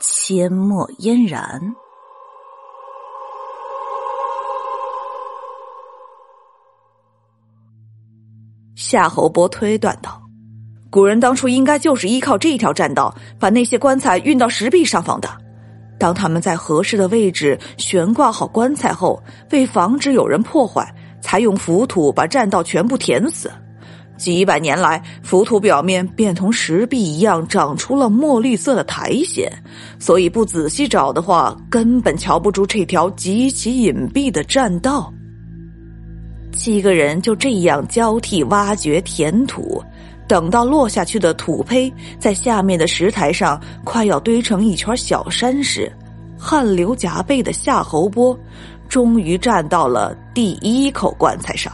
阡陌嫣然。夏侯波推断道：“古人当初应该就是依靠这条栈道，把那些棺材运到石壁上方的。”当他们在合适的位置悬挂好棺材后，为防止有人破坏，才用浮土把栈道全部填死。几百年来，浮土表面便同石壁一样长出了墨绿色的苔藓，所以不仔细找的话，根本瞧不出这条极其隐蔽的栈道。七个人就这样交替挖掘填土。等到落下去的土坯在下面的石台上快要堆成一圈小山时，汗流浃背的夏侯波终于站到了第一口棺材上。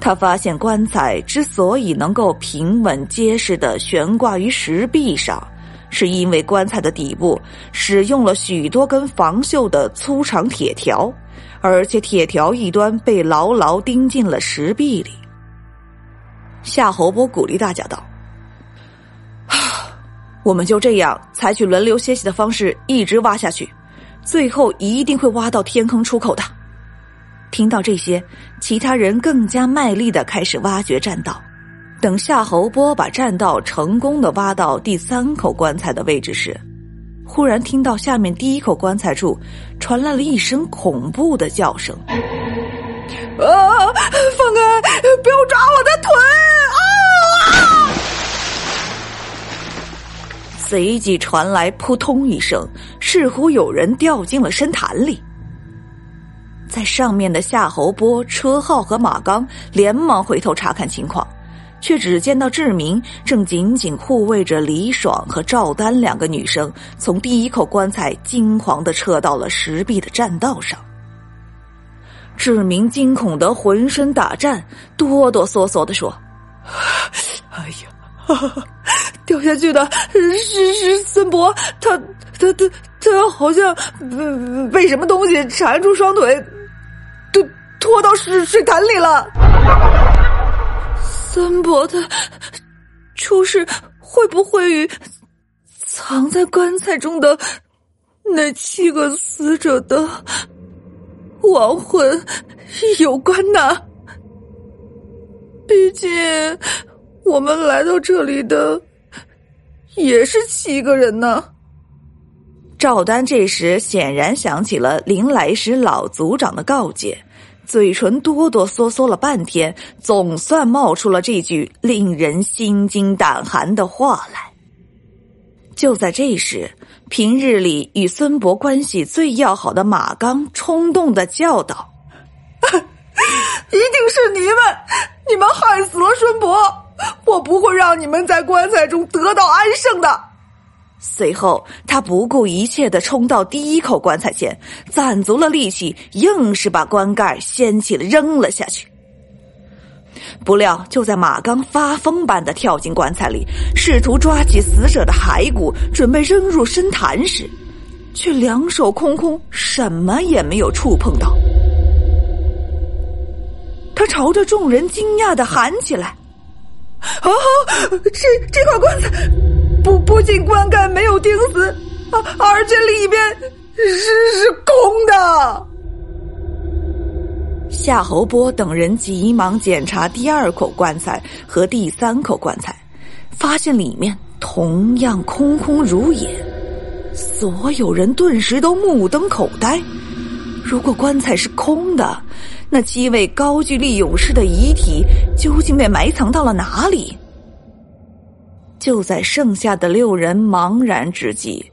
他发现棺材之所以能够平稳结实的悬挂于石壁上，是因为棺材的底部使用了许多根防锈的粗长铁条，而且铁条一端被牢牢钉进了石壁里。夏侯波鼓励大家道：“ 我们就这样采取轮流歇息的方式，一直挖下去，最后一定会挖到天坑出口的。”听到这些，其他人更加卖力的开始挖掘栈道。等夏侯波把栈道成功的挖到第三口棺材的位置时，忽然听到下面第一口棺材处传来了一声恐怖的叫声。啊！放开！不要抓我的腿！啊！随即传来扑通一声，似乎有人掉进了深潭里。在上面的夏侯波、车浩和马刚连忙回头查看情况，却只见到志明正紧紧护卫着李爽和赵丹两个女生，从第一口棺材惊慌的撤到了石壁的栈道上。志明惊恐的浑身打颤，哆哆嗦嗦的说：“哎呀，掉下去的是是孙博，他他他他好像被被什么东西缠住双腿，拖到水水潭里了。孙博的出事会不会与藏在棺材中的那七个死者的？”亡魂有关呢，毕竟我们来到这里的也是七个人呢。赵丹这时显然想起了临来时老族长的告诫，嘴唇哆哆嗦嗦了半天，总算冒出了这句令人心惊胆寒的话来。就在这时。平日里与孙博关系最要好的马刚冲动的叫道：“一定是你们，你们害死了孙博！我不会让你们在棺材中得到安生的。”随后，他不顾一切的冲到第一口棺材前，攒足了力气，硬是把棺盖掀起了扔了下去。不料，就在马刚发疯般的跳进棺材里，试图抓起死者的骸骨，准备扔入深潭时，却两手空空，什么也没有触碰到。他朝着众人惊讶的喊起来：“啊，这这块棺材不不仅棺盖没有钉死，而而且里边是是空的。”夏侯波等人急忙检查第二口棺材和第三口棺材，发现里面同样空空如也。所有人顿时都目瞪口呆。如果棺材是空的，那七位高句丽勇士的遗体究竟被埋藏到了哪里？就在剩下的六人茫然之际，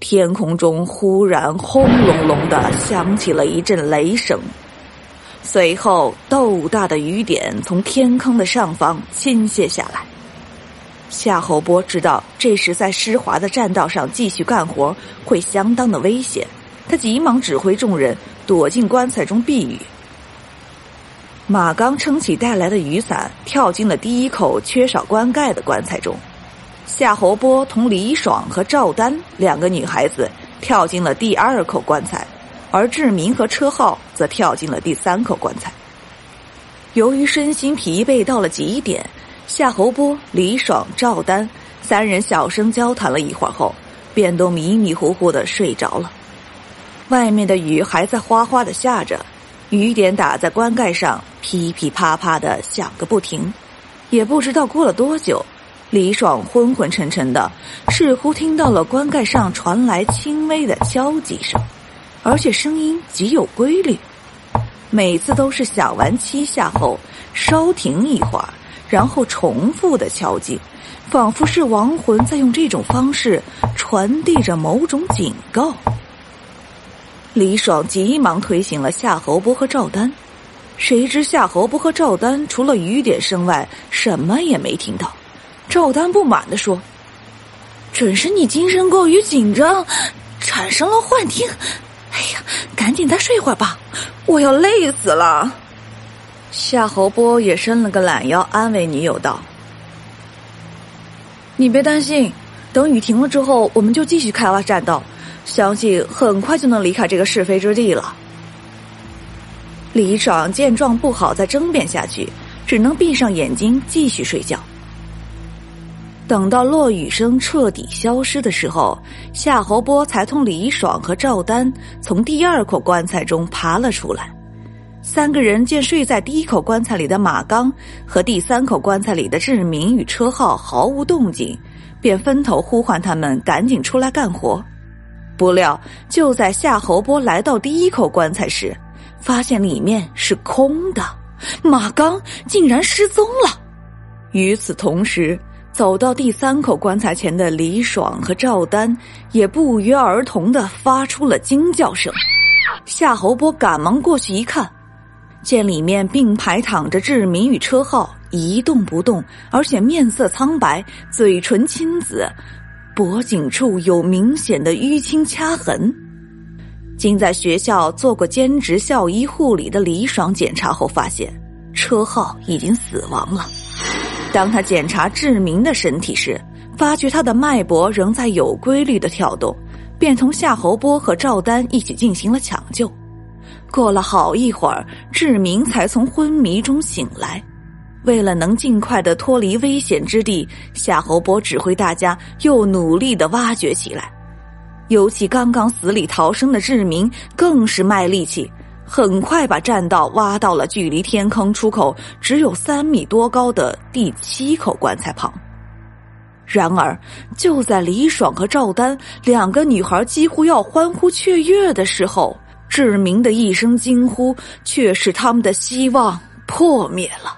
天空中忽然轰隆隆的响起了一阵雷声。随后，豆大的雨点从天坑的上方倾泻下来。夏侯波知道这时在湿滑的栈道上继续干活会相当的危险，他急忙指挥众人躲进棺材中避雨。马刚撑起带来的雨伞，跳进了第一口缺少棺盖的棺材中。夏侯波同李爽和赵丹两个女孩子跳进了第二口棺材，而志明和车浩则跳进了第三口棺材。由于身心疲惫到了极点。夏侯波、李爽、赵丹三人小声交谈了一会儿后，便都迷迷糊糊的睡着了。外面的雨还在哗哗的下着，雨点打在棺盖上，噼噼啪啪的响个不停。也不知道过了多久，李爽昏昏沉沉的，似乎听到了棺盖上传来轻微的敲击声，而且声音极有规律，每次都是响完七下后稍停一会儿。然后重复的敲击，仿佛是亡魂在用这种方式传递着某种警告。李爽急忙推醒了夏侯波和赵丹，谁知夏侯波和赵丹除了雨点声外，什么也没听到。赵丹不满的说：“准是你精神过于紧张，产生了幻听。哎呀，赶紧再睡会儿吧，我要累死了。”夏侯波也伸了个懒腰，安慰女友道：“你别担心，等雨停了之后，我们就继续开挖栈道，相信很快就能离开这个是非之地了。”李爽见状不好再争辩下去，只能闭上眼睛继续睡觉。等到落雨声彻底消失的时候，夏侯波才同李爽和赵丹从第二口棺材中爬了出来。三个人见睡在第一口棺材里的马刚和第三口棺材里的志明与车浩毫无动静，便分头呼唤他们赶紧出来干活。不料，就在夏侯波来到第一口棺材时，发现里面是空的，马刚竟然失踪了。与此同时，走到第三口棺材前的李爽和赵丹也不约而同的发出了惊叫声。夏侯波赶忙过去一看。见里面并排躺着志明与车浩，一动不动，而且面色苍白，嘴唇青紫，脖颈处有明显的淤青掐痕。经在学校做过兼职校医护理的李爽检查后发现，车浩已经死亡了。当他检查志明的身体时，发觉他的脉搏仍在有规律的跳动，便同夏侯波和赵丹一起进行了抢救。过了好一会儿，志明才从昏迷中醒来。为了能尽快的脱离危险之地，夏侯波指挥大家又努力的挖掘起来。尤其刚刚死里逃生的志明，更是卖力气，很快把栈道挖到了距离天坑出口只有三米多高的第七口棺材旁。然而，就在李爽和赵丹两个女孩几乎要欢呼雀跃的时候，志明的一声惊呼，却使他们的希望破灭了。